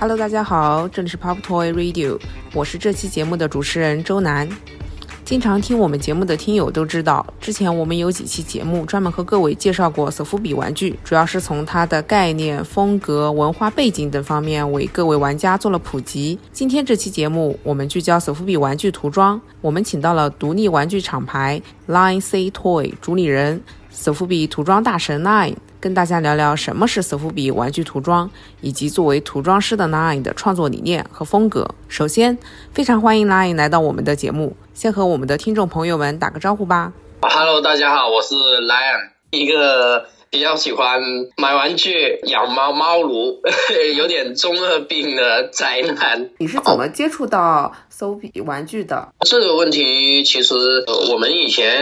Hello，大家好，这里是 Pop Toy Radio，我是这期节目的主持人周楠。经常听我们节目的听友都知道，之前我们有几期节目专门和各位介绍过索福比玩具，主要是从它的概念、风格、文化背景等方面为各位玩家做了普及。今天这期节目，我们聚焦索福比玩具涂装，我们请到了独立玩具厂牌 Line C Toy 主理人索福比涂装大神 Nine。跟大家聊聊什么是索福比玩具涂装，以及作为涂装师的 Nine 的创作理念和风格。首先，非常欢迎 Nine 来到我们的节目，先和我们的听众朋友们打个招呼吧。Hello，大家好，我是 Lion，一个。比较喜欢买玩具、养猫猫奴，有点中二病的宅男。你是怎么接触到搜比玩具的？这个问题其实我们以前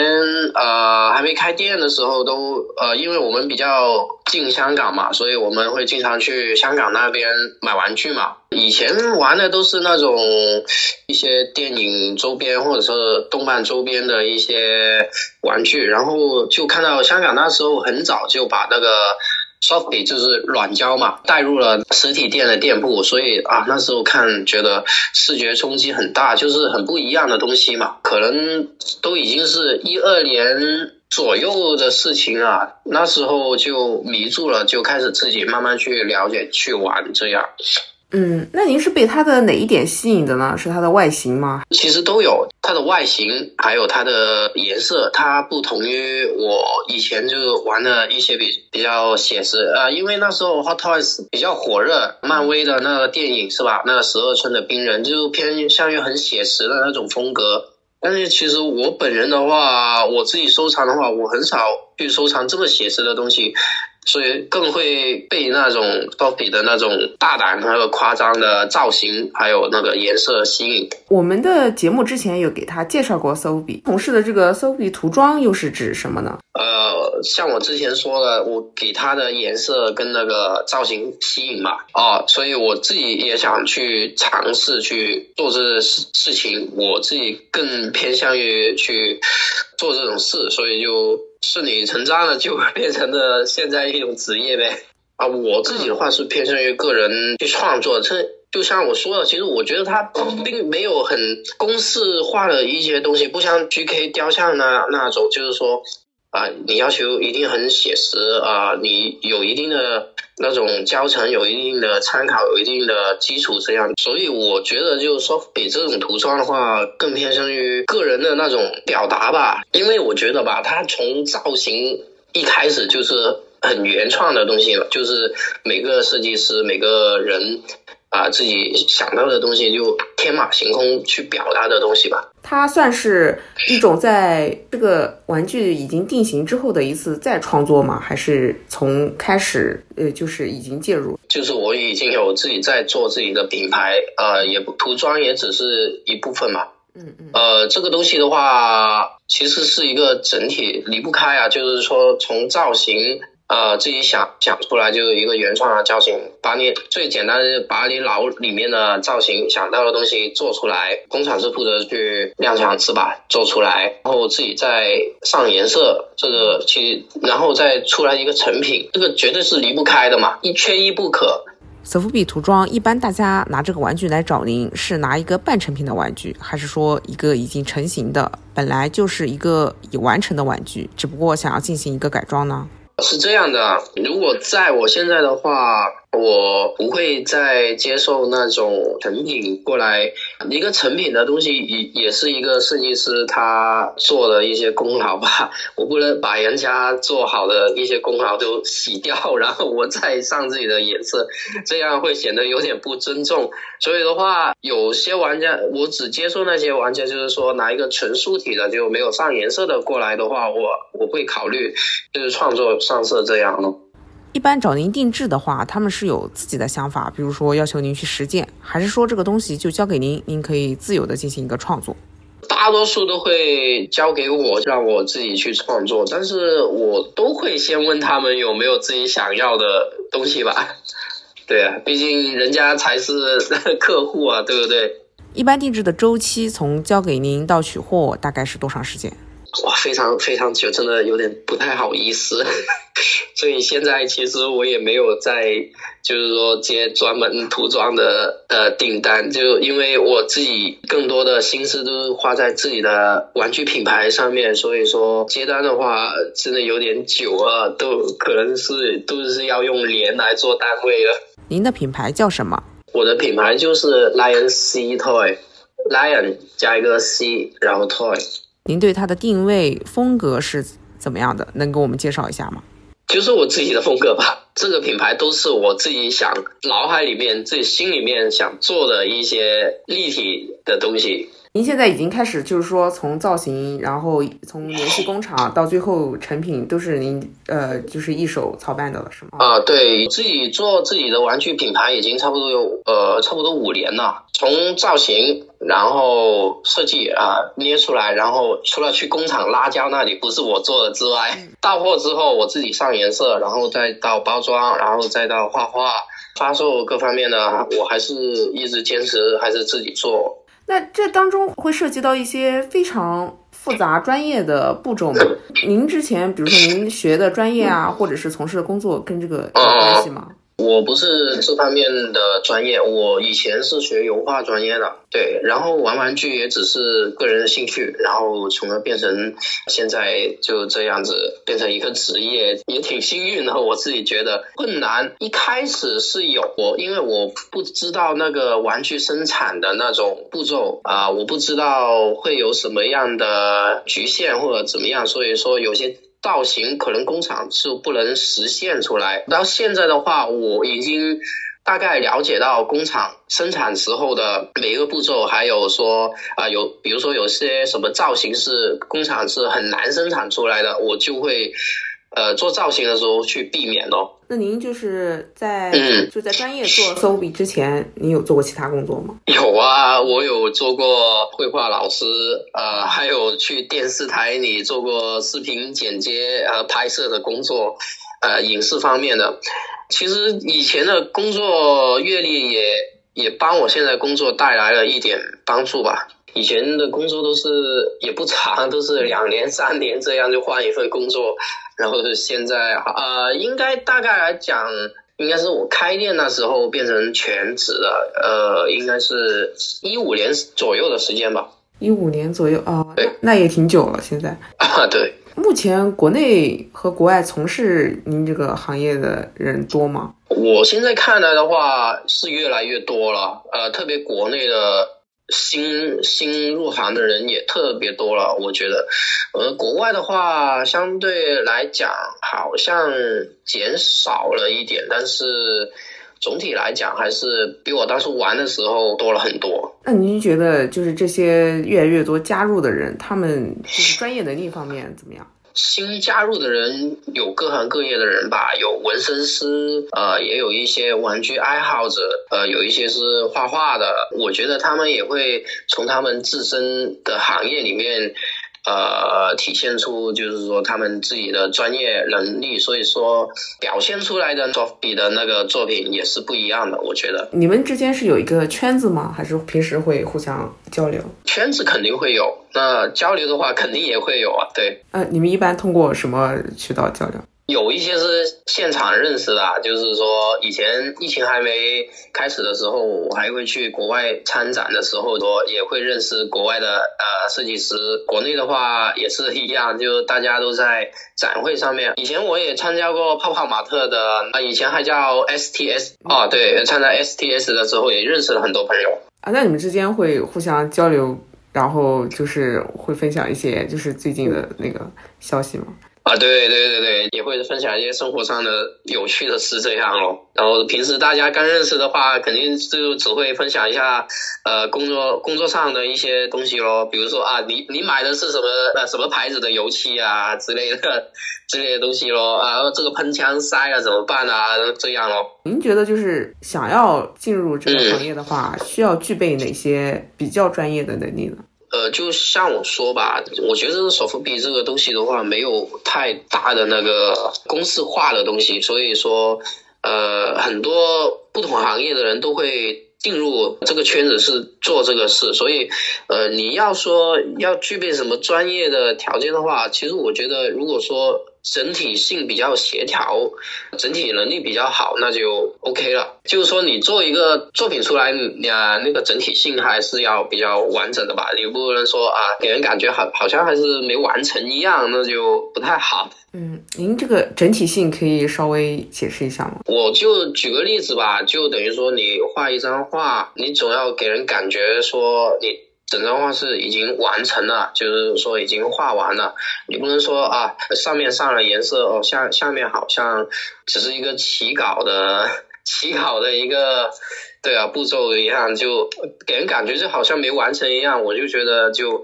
呃还没开店的时候都呃，因为我们比较近香港嘛，所以我们会经常去香港那边买玩具嘛。以前玩的都是那种一些电影周边或者是动漫周边的一些玩具，然后就看到香港那时候很早就把那个 softly 就是软胶嘛带入了实体店的店铺，所以啊那时候看觉得视觉冲击很大，就是很不一样的东西嘛。可能都已经是一二年左右的事情啊，那时候就迷住了，就开始自己慢慢去了解去玩这样。嗯，那您是被它的哪一点吸引的呢？是它的外形吗？其实都有，它的外形还有它的颜色，它不同于我以前就玩的一些比比较写实啊，因为那时候 Hot Toys 比较火热，漫威的那个电影是吧？那个十二寸的冰人就偏向于很写实的那种风格。但是其实我本人的话，我自己收藏的话，我很少去收藏这么写实的东西。所以更会被那种 Sophie 的那种大胆还有夸张的造型，还有那个颜色吸引。我们的节目之前有给他介绍过 Sophie，同事的这个 Sophie 涂装又是指什么呢？呃，像我之前说的，我给他的颜色跟那个造型吸引嘛，哦，所以我自己也想去尝试去做这事事情，我自己更偏向于去做这种事，所以就。顺理成章的就变成了现在一种职业呗啊！我自己的话是偏向于个人去创作，这就像我说的，其实我觉得它并没有很公式化的一些东西，不像 GK 雕像那那种，就是说。啊，你要求一定很写实啊，你有一定的那种教程，有一定的参考，有一定的基础，这样。所以我觉得就是说，比这种涂装的话，更偏向于个人的那种表达吧。因为我觉得吧，它从造型一开始就是很原创的东西了，就是每个设计师每个人。啊，自己想到的东西就天马行空去表达的东西吧。它算是一种在这个玩具已经定型之后的一次再创作吗？还是从开始呃就是已经介入？就是我已经有自己在做自己的品牌，呃，也不涂装也只是一部分嘛。嗯嗯。呃，这个东西的话，其实是一个整体离不开啊，就是说从造型。呃，自己想想出来就是一个原创的造型，把你最简单的把你脑里面的造型想到的东西做出来，工厂是负责去量产是吧？做出来，然后自己再上颜色，这个其实然后再出来一个成品，这个绝对是离不开的嘛，一缺一不可。索福比涂装一般大家拿这个玩具来找您，是拿一个半成品的玩具，还是说一个已经成型的，本来就是一个已完成的玩具，只不过想要进行一个改装呢？是这样的，如果在我现在的话，我不会再接受那种成品过来。一个成品的东西也也是一个设计师他做的一些功劳吧，我不能把人家做好的一些功劳都洗掉，然后我再上自己的颜色，这样会显得有点不尊重。所以的话，有些玩家我只接受那些玩家，就是说拿一个纯素体的就没有上颜色的过来的话，我我会考虑就是创作上色这样咯。一般找您定制的话，他们是有自己的想法，比如说要求您去实践，还是说这个东西就交给您，您可以自由的进行一个创作？大多数都会交给我，让我自己去创作，但是我都会先问他们有没有自己想要的东西吧。对啊，毕竟人家才是客户啊，对不对？一般定制的周期从交给您到取货大概是多长时间？哇，非常非常久，真的有点不太好意思。所以现在其实我也没有在，就是说接专门涂装的呃订单，就因为我自己更多的心思都是花在自己的玩具品牌上面，所以说接单的话真的有点久啊，都可能是都是要用年来做单位了。您的品牌叫什么？我的品牌就是 Lion C Toy，Lion 加一个 C，然后 Toy。您对它的定位风格是怎么样的？能给我们介绍一下吗？就是我自己的风格吧。这个品牌都是我自己想脑海里面、自己心里面想做的一些立体的东西。您现在已经开始，就是说从造型，然后从联系工厂到最后成品，都是您呃，就是一手操办的了，是吗？啊，对自己做自己的玩具品牌已经差不多有呃，差不多五年了。从造型，然后设计啊捏出来，然后除了去工厂拉胶那里不是我做的之外，到货之后我自己上颜色，然后再到包装，然后再到画画、发售各方面呢，我还是一直坚持还是自己做。那这当中会涉及到一些非常复杂专业的步骤吗？您之前比如说您学的专业啊，或者是从事的工作跟这个有关系吗？我不是这方面的专业，我以前是学油画专业的，对，然后玩玩具也只是个人的兴趣，然后从而变成现在就这样子变成一个职业，也挺幸运的。我自己觉得困难一开始是有，因为我不知道那个玩具生产的那种步骤啊，我不知道会有什么样的局限或者怎么样，所以说有些。造型可能工厂是不能实现出来。到现在的话，我已经大概了解到工厂生产时候的每一个步骤，还有说啊，有比如说有些什么造型是工厂是很难生产出来的，我就会。呃，做造型的时候去避免咯。那您就是在嗯就在专业做 s o b 之前，您有做过其他工作吗？有啊，我有做过绘画老师，呃，还有去电视台里做过视频剪接和拍摄的工作，呃，影视方面的。其实以前的工作阅历也也帮我现在工作带来了一点帮助吧。以前的工作都是也不长，都是两年、三年这样就换一份工作。然后现在，呃，应该大概来讲，应该是我开店那时候变成全职的，呃，应该是一五年左右的时间吧。一五年左右啊，对，那也挺久了。现在啊，对。目前国内和国外从事您这个行业的人多吗？我现在看来的话是越来越多了，呃，特别国内的。新新入行的人也特别多了，我觉得，呃，国外的话相对来讲好像减少了一点，但是总体来讲还是比我当初玩的时候多了很多。那您觉得就是这些越来越多加入的人，他们就是专业能力方面怎么样？新加入的人有各行各业的人吧，有纹身师，呃，也有一些玩具爱好者，呃，有一些是画画的。我觉得他们也会从他们自身的行业里面。呃，体现出就是说他们自己的专业能力，所以说表现出来的作品的那个作品也是不一样的。我觉得你们之间是有一个圈子吗？还是平时会互相交流？圈子肯定会有，那交流的话肯定也会有啊。对，呃，你们一般通过什么渠道交流？有一些是现场认识的，就是说以前疫情还没开始的时候，我还会去国外参展的时候，说也会认识国外的呃设计师。国内的话也是一样，就大家都在展会上面。以前我也参加过泡泡玛特的，啊，以前还叫 STS 啊，对，参加 STS 的时候也认识了很多朋友啊。那你们之间会互相交流，然后就是会分享一些就是最近的那个消息吗？啊，对对对对，也会分享一些生活上的有趣的事这样咯。然后平时大家刚认识的话，肯定就只会分享一下，呃，工作工作上的一些东西咯。比如说啊，你你买的是什么呃什么牌子的油漆啊之类的 之类的东西咯。啊，这个喷枪塞了怎么办啊？这样咯。您觉得就是想要进入这个行业的话，需要具备哪些比较专业的能力呢？呃，就像我说吧，我觉得首付比这个东西的话，没有太大的那个公式化的东西，所以说，呃，很多不同行业的人都会进入这个圈子是做这个事，所以，呃，你要说要具备什么专业的条件的话，其实我觉得，如果说整体性比较协调，整体能力比较好，那就 OK 了。就是说，你做一个作品出来，你啊，那个整体性还是要比较完整的吧，你不能说啊，给人感觉好好像还是没完成一样，那就不太好。嗯，您这个整体性可以稍微解释一下吗？我就举个例子吧，就等于说你画一张画，你总要给人感觉说你。整张画是已经完成了，就是说已经画完了。你不能说啊，上面上了颜色哦，下下面好像只是一个起稿的 起稿的一个对啊步骤一样，就给人感觉就好像没完成一样。我就觉得就。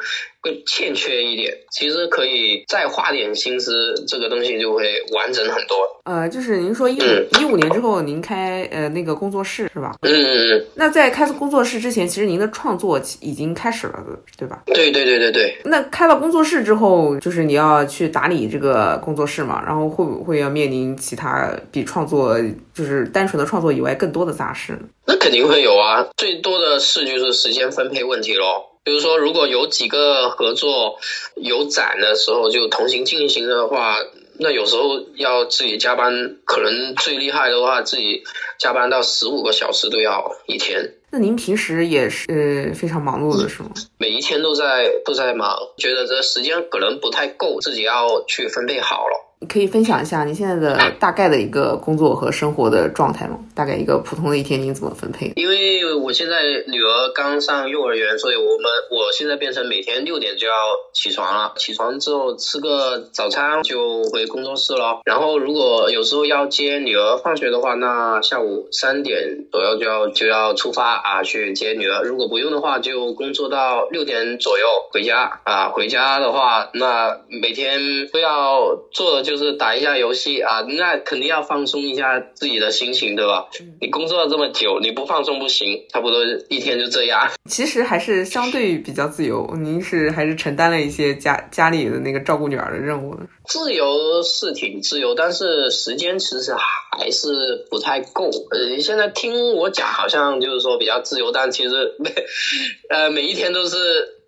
会欠缺一点，其实可以再花点心思，这个东西就会完整很多。呃，就是您说一五一五年之后，您开呃那个工作室是吧？嗯嗯嗯。那在开工作室之前，其实您的创作已经开始了，对吧？对对对对对。那开了工作室之后，就是你要去打理这个工作室嘛，然后会不会要面临其他比创作就是单纯的创作以外更多的杂事呢？那肯定会有啊，最多的事就是时间分配问题喽。比如说，如果有几个合作有展的时候就同行进行的话，那有时候要自己加班，可能最厉害的话自己加班到十五个小时都要一天。那您平时也是非常忙碌的是吗？每一天都在都在忙，觉得这时间可能不太够，自己要去分配好了。你可以分享一下你现在的大概的一个工作和生活的状态吗？大概一个普通的一天，您怎么分配？因为我现在女儿刚上幼儿园，所以我们我现在变成每天六点就要起床了。起床之后吃个早餐就回工作室了。然后如果有时候要接女儿放学的话，那下午三点左右就要就要出发啊去接女儿。如果不用的话，就工作到六点左右回家啊。回家的话，那每天都要做。就是打一下游戏啊，那肯定要放松一下自己的心情，对吧？你工作了这么久，你不放松不行，差不多一天就这样。其实还是相对比较自由，您是还是承担了一些家家里的那个照顾女儿的任务呢？自由是挺自由，但是时间其实还是不太够。呃，现在听我讲，好像就是说比较自由，但其实每 呃每一天都是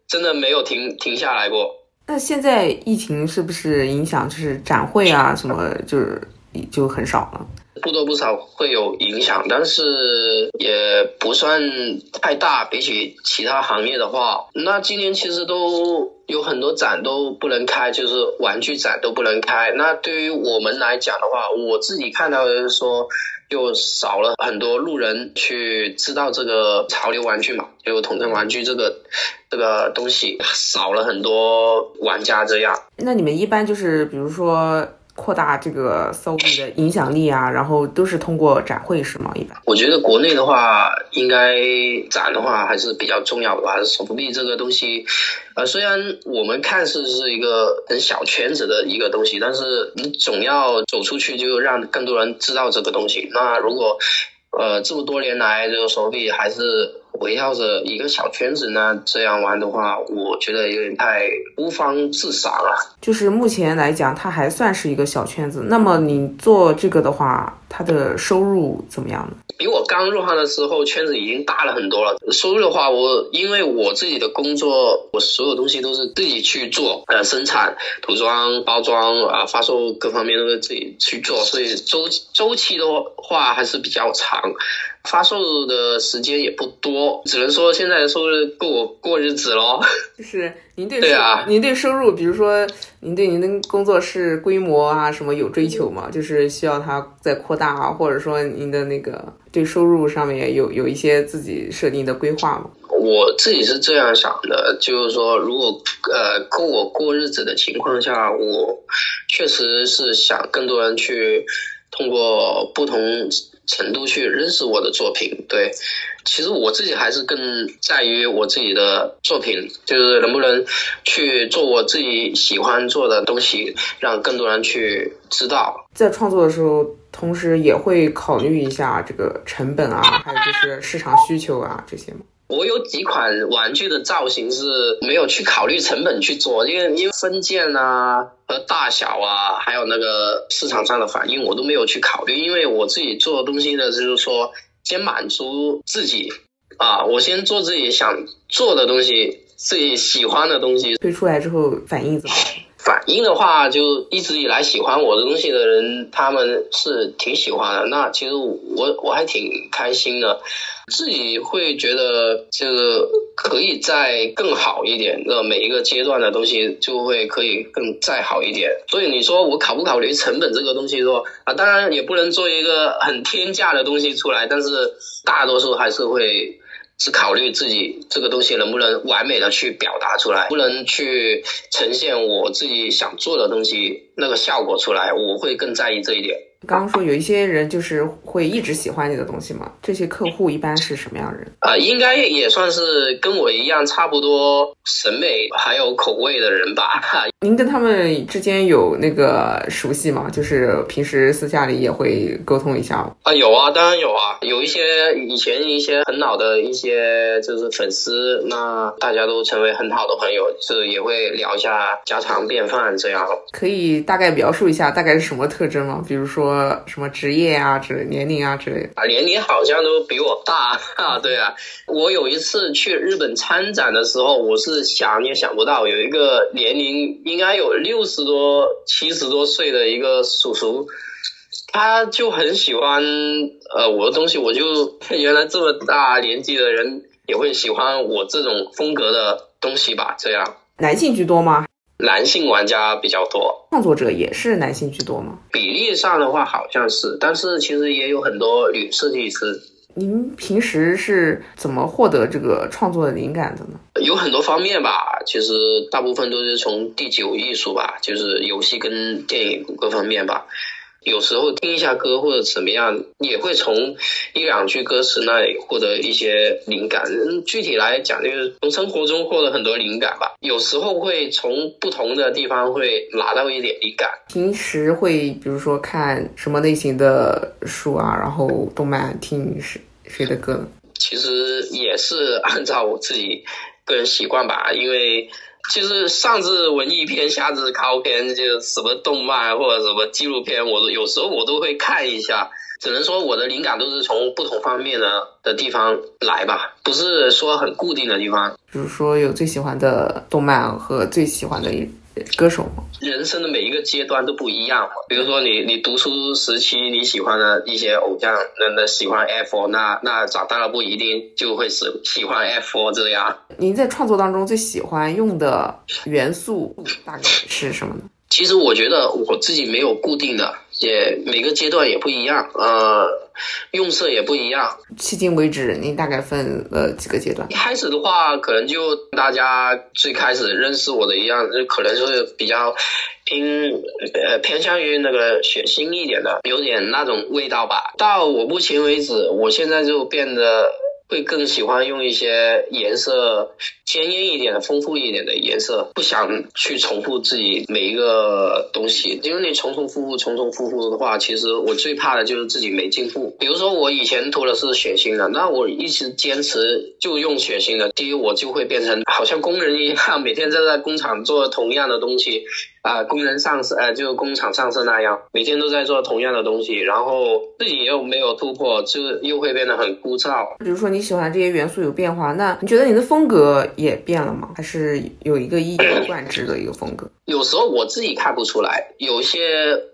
真的没有停停下来过。那现在疫情是不是影响就是展会啊什么就是就很少了？不多不少会有影响，但是也不算太大。比起其他行业的话，那今年其实都有很多展都不能开，就是玩具展都不能开。那对于我们来讲的话，我自己看到的是说。就少了很多路人去知道这个潮流玩具嘛，就统称玩具这个这个东西少了很多玩家这样。那你们一般就是比如说。扩大这个 s o 的影响力啊，然后都是通过展会是吗？一般我觉得国内的话，应该展的话还是比较重要的吧。手臂这个东西，呃，虽然我们看似是一个很小圈子的一个东西，但是你总要走出去，就让更多人知道这个东西。那如果呃这么多年来，这个手臂还是。围绕着一个小圈子呢，这样玩的话，我觉得有点太孤芳自赏了。就是目前来讲，它还算是一个小圈子。那么你做这个的话，它的收入怎么样呢？比我刚入行的时候，圈子已经大了很多了。收入的话，我因为我自己的工作，我所有东西都是自己去做，呃，生产、涂装、包装啊，发售各方面都是自己去做，所以周周期的话还是比较长。发售的时间也不多，只能说现在的收入够我过日子喽。就是您对对啊，您对收入，比如说您对您的工作室规模啊什么有追求吗？就是需要它再扩大啊，或者说您的那个对收入上面有有一些自己设定的规划吗？我自己是这样想的，就是说如果呃够我过日子的情况下，我确实是想更多人去通过不同。程度去认识我的作品，对，其实我自己还是更在于我自己的作品，就是能不能去做我自己喜欢做的东西，让更多人去知道。在创作的时候，同时也会考虑一下这个成本啊，还有就是市场需求啊这些吗？我有几款玩具的造型是没有去考虑成本去做，因为因为分件啊和大小啊，还有那个市场上的反应，我都没有去考虑。因为我自己做的东西呢，就是说先满足自己，啊，我先做自己想做的东西，自己喜欢的东西。推出来之后反应怎么样？反应的话，就一直以来喜欢我的东西的人，他们是挺喜欢的。那其实我我还挺开心的，自己会觉得这个可以再更好一点。那每一个阶段的东西就会可以更再好一点。所以你说我考不考虑成本这个东西？说啊，当然也不能做一个很天价的东西出来，但是大多数还是会。是考虑自己这个东西能不能完美的去表达出来，不能去呈现我自己想做的东西那个效果出来，我会更在意这一点。刚刚说有一些人就是会一直喜欢你的东西嘛，这些客户一般是什么样的人？啊，应该也算是跟我一样差不多审美还有口味的人吧。您跟他们之间有那个熟悉吗？就是平时私下里也会沟通一下吗啊，有啊，当然有啊，有一些以前一些很老的一些就是粉丝，那大家都成为很好的朋友，是也会聊一下家常便饭这样。可以大概描述一下大概是什么特征吗？比如说。什么职业啊，之类年龄啊之类的啊，年龄好像都比我大 啊。对啊，我有一次去日本参展的时候，我是想也想不到有一个年龄应该有六十多、七十多岁的一个叔叔，他就很喜欢呃我的东西，我就 原来这么大年纪的人也会喜欢我这种风格的东西吧？这样，男性居多吗？男性玩家比较多，创作者也是男性居多吗？比例上的话好像是，但是其实也有很多女设计师。您平时是怎么获得这个创作的灵感的呢？有很多方面吧，其实大部分都是从第九艺术吧，就是游戏跟电影各方面吧。有时候听一下歌或者怎么样，也会从一两句歌词那里获得一些灵感。具体来讲，就是从生活中获得很多灵感吧。有时候会从不同的地方会拿到一点灵感。平时会比如说看什么类型的书啊，然后动漫，听谁谁的歌？其实也是按照我自己个人习惯吧，因为。就是上至文艺片，下至考片，就什么动漫或者什么纪录片，我都有时候我都会看一下。只能说我的灵感都是从不同方面的的地方来吧，不是说很固定的地方。比如说有最喜欢的动漫和最喜欢的。歌手吗？人生的每一个阶段都不一样。比如说，你你读书时期你喜欢的一些偶像，那那喜欢 F，那那长大了不一定就会喜喜欢 F 这样。您在创作当中最喜欢用的元素大概是什么呢？其实我觉得我自己没有固定的。也每个阶段也不一样，呃，用色也不一样。迄今为止，您大概分了几个阶段？一开始的话，可能就大家最开始认识我的一样，就可能是比较偏呃偏向于那个血腥一点的，有点那种味道吧。到我目前为止，我现在就变得。会更喜欢用一些颜色鲜艳一点、丰富一点的颜色，不想去重复自己每一个东西，因为你重重复复、重重复复的话，其实我最怕的就是自己没进步。比如说我以前涂的是血腥的，那我一直坚持就用血腥的，第一我就会变成好像工人一样，每天在在工厂做同样的东西。啊，工人上色，呃，就工厂上色那样，每天都在做同样的东西，然后自己又没有突破，就又会变得很枯燥。比如说你喜欢这些元素有变化，那你觉得你的风格也变了吗？还是有一个一以 贯之的一个风格？有时候我自己看不出来，有些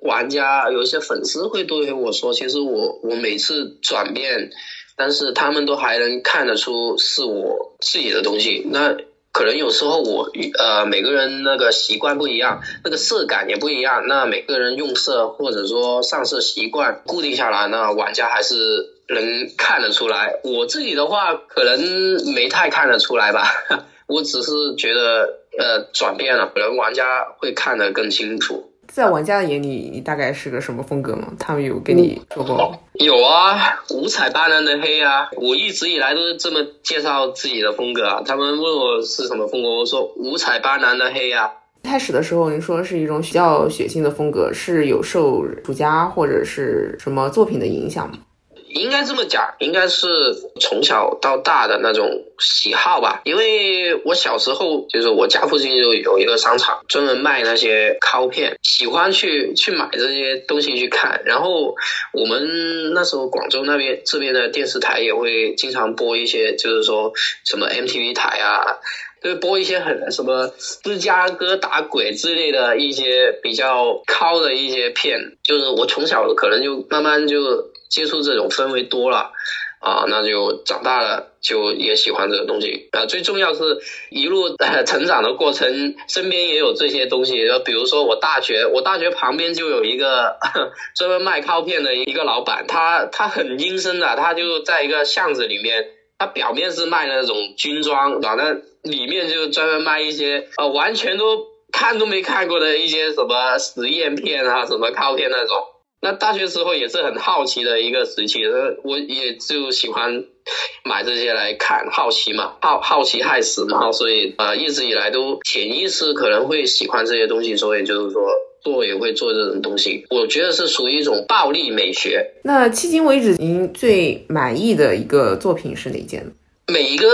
玩家、有一些粉丝会对我说，其实我我每次转变，但是他们都还能看得出是我自己的东西。那。可能有时候我呃每个人那个习惯不一样，那个色感也不一样。那每个人用色或者说上色习惯固定下来，那玩家还是能看得出来。我自己的话可能没太看得出来吧，我只是觉得呃转变了，可能玩家会看得更清楚。在玩家的眼里，你大概是个什么风格吗？他们有跟你说过吗？有啊，五彩斑斓的黑啊！我一直以来都是这么介绍自己的风格啊。他们问我是什么风格，我说五彩斑斓的黑啊。开始的时候，你说是一种比较血腥的风格，是有受主家或者是什么作品的影响吗？应该这么讲，应该是从小到大的那种喜好吧。因为我小时候就是我家附近就有一个商场，专门卖那些拷片，喜欢去去买这些东西去看。然后我们那时候广州那边这边的电视台也会经常播一些，就是说什么 MTV 台啊。就播一些很什么芝加哥打鬼之类的一些比较靠的一些片，就是我从小可能就慢慢就接触这种氛围多了，啊，那就长大了就也喜欢这个东西啊。最重要是一路成长的过程，身边也有这些东西。比如说我大学，我大学旁边就有一个 专门卖靠片的一个老板，他他很阴森的，他就在一个巷子里面。他表面是卖那种军装，然后里面就专门卖一些呃完全都看都没看过的一些什么实验片啊，什么靠片那种。那大学时候也是很好奇的一个时期，我也就喜欢买这些来看，好奇嘛，好好奇害死嘛，所以呃一直以来都潜意识可能会喜欢这些东西，所以就是说。做也会做这种东西，我觉得是属于一种暴力美学。那迄今为止，您最满意的一个作品是哪件？每一个。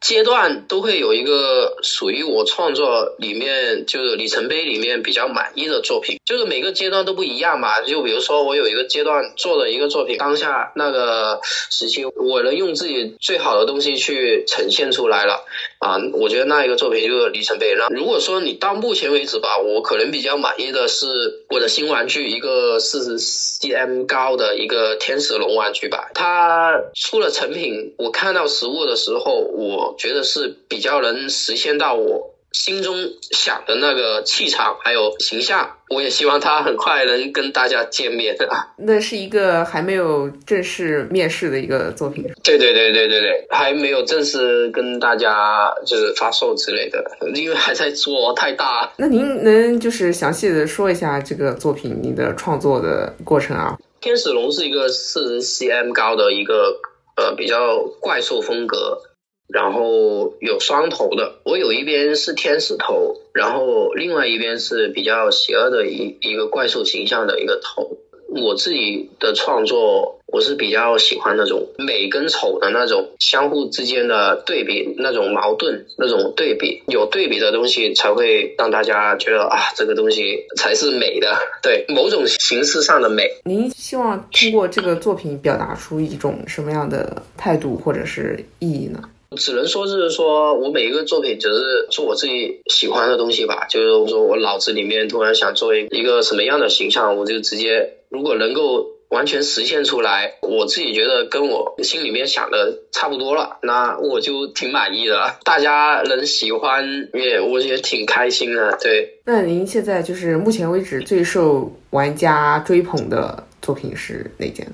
阶段都会有一个属于我创作里面就是里程碑里面比较满意的作品，就是每个阶段都不一样嘛。就比如说我有一个阶段做的一个作品，当下那个时期我能用自己最好的东西去呈现出来了啊，我觉得那一个作品就是里程碑。那如果说你到目前为止吧，我可能比较满意的是我的新玩具，一个四十 cm 高的一个天使龙玩具吧。它出了成品，我看到实物的时候，我。觉得是比较能实现到我心中想的那个气场还有形象，我也希望他很快能跟大家见面。那是一个还没有正式面试的一个作品。对对对对对对，还没有正式跟大家就是发售之类的，因为还在做，太大。那您能就是详细的说一下这个作品你的创作的过程啊？天使龙是一个四十 cm 高的一个呃比较怪兽风格。然后有双头的，我有一边是天使头，然后另外一边是比较邪恶的一一个怪兽形象的一个头。我自己的创作，我是比较喜欢那种美跟丑的那种相互之间的对比，那种矛盾，那种对比，有对比的东西才会让大家觉得啊，这个东西才是美的，对某种形式上的美。您希望通过这个作品表达出一种什么样的态度或者是意义呢？只能说是说我每一个作品只是做我自己喜欢的东西吧，就是说我脑子里面突然想做一一个什么样的形象，我就直接如果能够完全实现出来，我自己觉得跟我心里面想的差不多了，那我就挺满意的。大家能喜欢也我也挺开心的。对，那您现在就是目前为止最受玩家追捧的作品是哪件？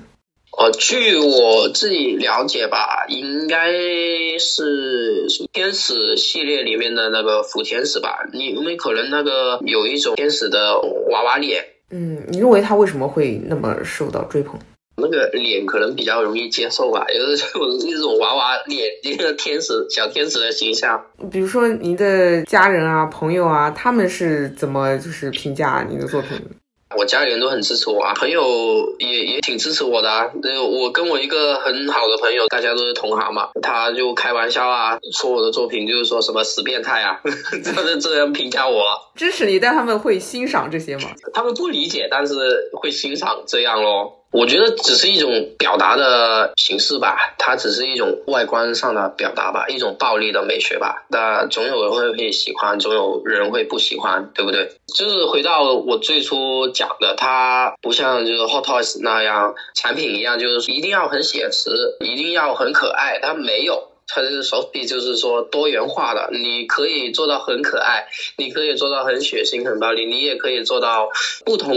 呃，据我自己了解吧，应该是天使系列里面的那个福天使吧。你因为可能那个有一种天使的娃娃脸，嗯，你认为他为什么会那么受到追捧？那个脸可能比较容易接受吧，有这种一种娃娃脸，一个天使小天使的形象。比如说您的家人啊、朋友啊，他们是怎么就是评价您的作品？我家里人都很支持我啊，朋友也也挺支持我的啊。那我跟我一个很好的朋友，大家都是同行嘛，他就开玩笑啊，说我的作品就是说什么死变态啊，这这样评价我。支持你，但他们会欣赏这些吗？他们不理解，但是会欣赏这样咯。我觉得只是一种表达的形式吧，它只是一种外观上的表达吧，一种暴力的美学吧。那总有人会会喜欢，总有人会不喜欢，对不对？就是回到我最初讲的，它不像就是 Hot Toys 那样产品一样，就是一定要很写实，一定要很可爱，它没有。它的手笔就是说多元化的，你可以做到很可爱，你可以做到很血腥、很暴力，你也可以做到不同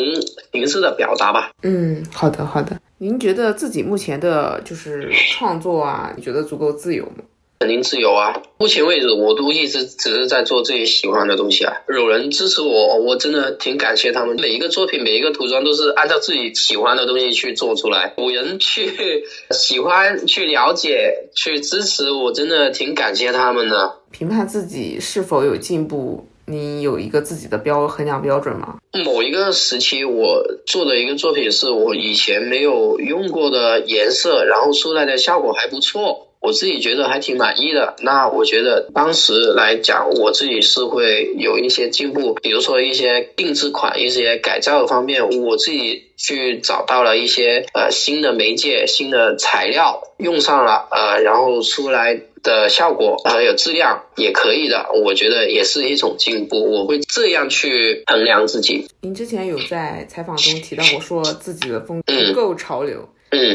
形式的表达吧。嗯，好的，好的。您觉得自己目前的就是创作啊，你觉得足够自由吗？肯定自由啊！目前为止，我都一直只是在做自己喜欢的东西啊。有人支持我，我真的挺感谢他们。每一个作品，每一个涂装都是按照自己喜欢的东西去做出来。有人去喜欢、去了解、去支持，我真的挺感谢他们的。评判自己是否有进步，你有一个自己的标衡量标准吗？某一个时期，我做的一个作品是我以前没有用过的颜色，然后出来的效果还不错。我自己觉得还挺满意的。那我觉得当时来讲，我自己是会有一些进步，比如说一些定制款、一些改造方面，我自己去找到了一些呃新的媒介、新的材料用上了，呃，然后出来的效果还有质量也可以的，我觉得也是一种进步。我会这样去衡量自己。您之前有在采访中提到过，说自己的风格不够潮流。嗯，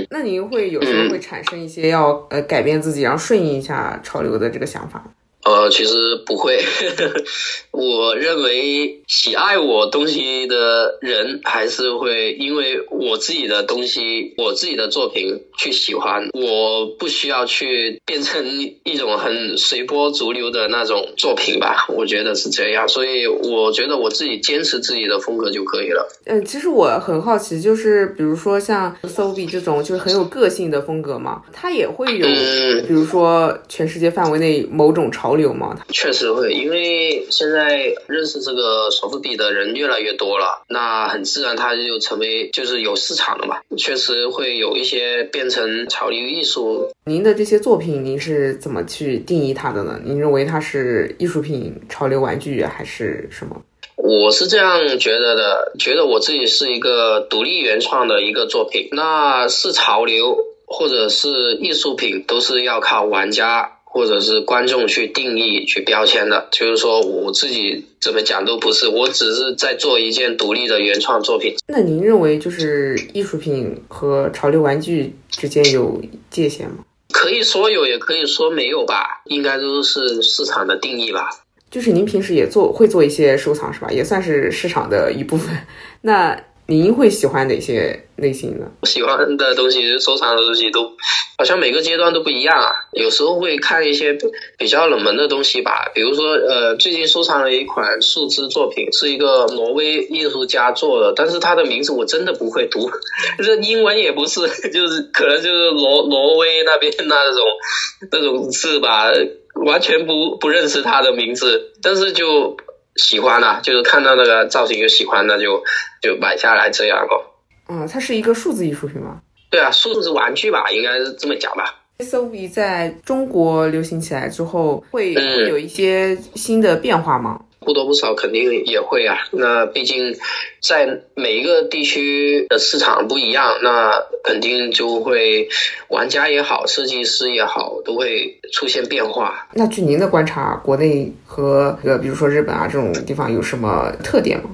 那您会有时候会产生一些要呃改变自己，然后顺应一下潮流的这个想法？呃，其实不会。我认为喜爱我东西的人，还是会因为我自己的东西、我自己的作品去喜欢。我不需要去变成一种很随波逐流的那种作品吧？我觉得是这样。所以我觉得我自己坚持自己的风格就可以了。嗯，其实我很好奇，就是比如说像 Sobi 这种就是很有个性的风格嘛，它也会有，比如说全世界范围内某种潮流吗？确实会，因为现在。认识这个手扶笔的人越来越多了，那很自然它就成为就是有市场了嘛。确实会有一些变成潮流艺术。您的这些作品，您是怎么去定义它的呢？您认为它是艺术品、潮流玩具还是什么？我是这样觉得的，觉得我自己是一个独立原创的一个作品。那是潮流或者是艺术品，都是要靠玩家。或者是观众去定义、去标签的，就是说我自己怎么讲都不是，我只是在做一件独立的原创作品。那您认为，就是艺术品和潮流玩具之间有界限吗？可以说有，也可以说没有吧，应该都是市场的定义吧。就是您平时也做会做一些收藏是吧？也算是市场的一部分。那。您会喜欢哪些类型的？喜欢的东西、收藏的东西都好像每个阶段都不一样啊。有时候会看一些比较冷门的东西吧，比如说呃，最近收藏了一款树枝作品，是一个挪威艺术家做的，但是他的名字我真的不会读，这英文也不是，就是可能就是挪挪威那边那种那种字吧，完全不不认识他的名字，但是就。喜欢的，就是看到那个造型就喜欢，那就就买下来这样咯。嗯，它是一个数字艺术品吗？对啊，数字玩具吧，应该是这么讲吧。S O V 在中国流行起来之后，会会有一些新的变化吗？不多不少肯定也会啊，那毕竟在每一个地区的市场不一样，那肯定就会玩家也好，设计师也好，都会出现变化。那据您的观察，国内和呃，比如说日本啊这种地方有什么特点吗？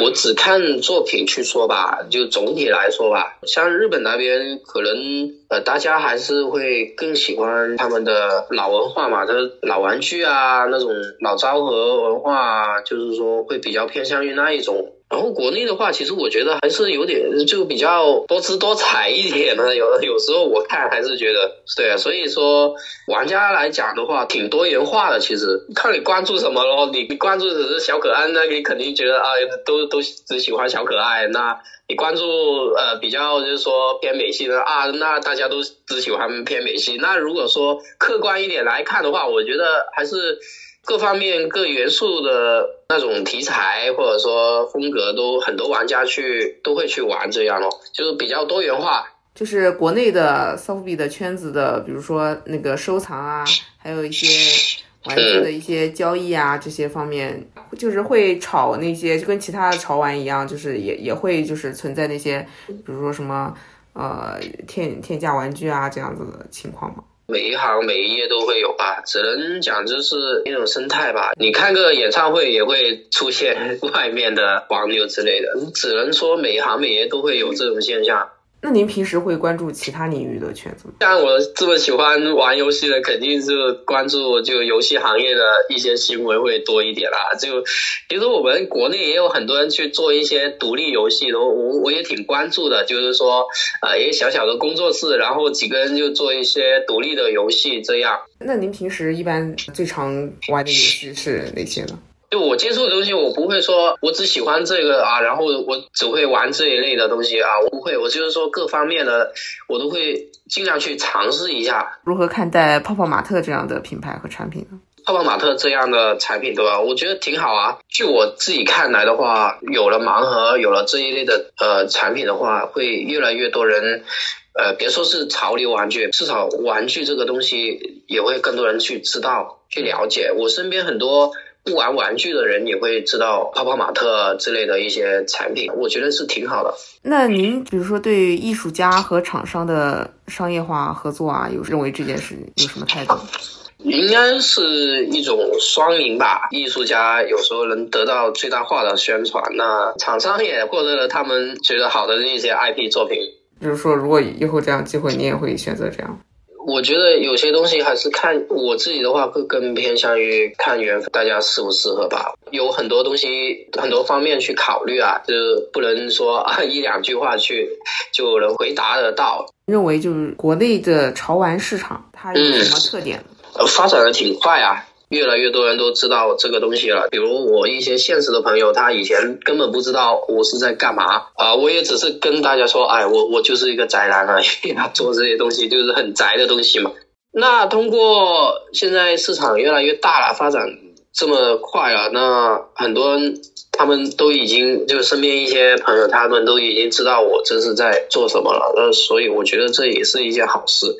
我只看作品去说吧，就总体来说吧，像日本那边可能呃，大家还是会更喜欢他们的老文化嘛，就是老玩具啊，那种老昭和文化，啊就是说会比较偏向于那一种。然后国内的话，其实我觉得还是有点就比较多姿多彩一点的，有有时候我看还是觉得对啊。所以说玩家来讲的话，挺多元化的。其实看你关注什么咯，你关注只是小可爱，那你肯定觉得啊，都都只喜欢小可爱。那你关注呃比较就是说偏美系的啊，那大家都只喜欢偏美系。那如果说客观一点来看的话，我觉得还是。各方面各元素的那种题材或者说风格，都很多玩家去都会去玩这样咯，就是比较多元化。就是国内的 soft 的圈子的，比如说那个收藏啊，还有一些玩具的一些交易啊，这些方面，就是会炒那些，就跟其他的潮玩一样，就是也也会就是存在那些，比如说什么呃天天价玩具啊这样子的情况吗？每一行每一页都会有吧，只能讲就是一种生态吧。你看个演唱会也会出现 外面的黄牛之类的，只能说每一行每一页都会有这种现象。那您平时会关注其他领域的圈子吗？像我这么喜欢玩游戏的，肯定是关注就游戏行业的一些新闻会多一点啦。就其实我们国内也有很多人去做一些独立游戏的，我我也挺关注的。就是说，呃，一个小小的工作室，然后几个人就做一些独立的游戏这样。那您平时一般最常玩的游戏是哪些呢？就我接触的东西，我不会说我只喜欢这个啊，然后我只会玩这一类的东西啊，我不会，我就是说各方面的我都会尽量去尝试一下。如何看待泡泡玛特这样的品牌和产品呢？泡泡玛特这样的产品，对吧？我觉得挺好啊。据我自己看来的话，有了盲盒，有了这一类的呃产品的话，会越来越多人，呃，别说是潮流玩具，至少玩具这个东西也会更多人去知道、去了解。我身边很多不玩玩具的人也会知道泡泡玛特之类的一些产品，我觉得是挺好的。那您比如说对艺术家和厂商的商业化合作啊，有认为这件事有什么态度？应该是一种双赢吧。艺术家有时候能得到最大化的宣传，那厂商也获得了他们觉得好的一些 IP 作品。就是说，如果以后这样机会，你也会选择这样？我觉得有些东西还是看我自己的话，会更偏向于看缘分，大家适不适合吧。有很多东西，很多方面去考虑啊，就是不能说一两句话去就能回答得到。认为就是国内的潮玩市场，它有什么特点？呃发展的挺快啊，越来越多人都知道这个东西了。比如我一些现实的朋友，他以前根本不知道我是在干嘛啊，我也只是跟大家说，哎，我我就是一个宅男而已，做这些东西就是很宅的东西嘛。那通过现在市场越来越大了，发展这么快了，那很多人他们都已经就身边一些朋友，他们都已经知道我这是在做什么了。那所以我觉得这也是一件好事。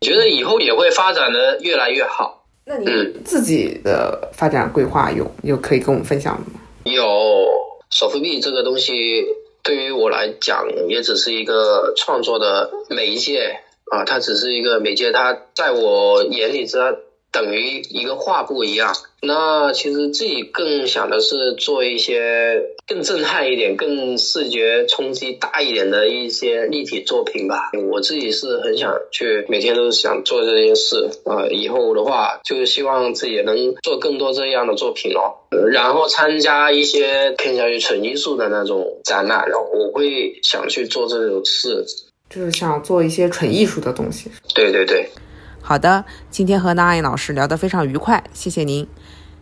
觉得以后也会发展的越来越好。那你自己的发展规划有有可以跟我们分享的吗？有，首付币这个东西对于我来讲也只是一个创作的媒介啊，它只是一个媒介，它在我眼里，这等于一个画布一样。那其实自己更想的是做一些更震撼一点、更视觉冲击大一点的一些立体作品吧。我自己是很想去，每天都是想做这件事啊。以后的话，就是希望自己能做更多这样的作品哦。然后参加一些偏向于纯艺术的那种展览，然后我会想去做这种事，就是想做一些纯艺术的东西。对对对。好的，今天和 Nine 老师聊得非常愉快，谢谢您。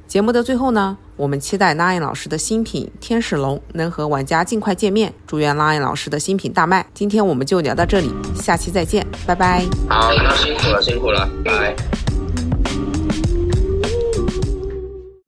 节目的最后呢，我们期待 Nine 老师的新品天使龙能和玩家尽快见面，祝愿 Nine 老师的新品大卖。今天我们就聊到这里，下期再见，拜拜。好，那辛苦了，辛苦了，拜。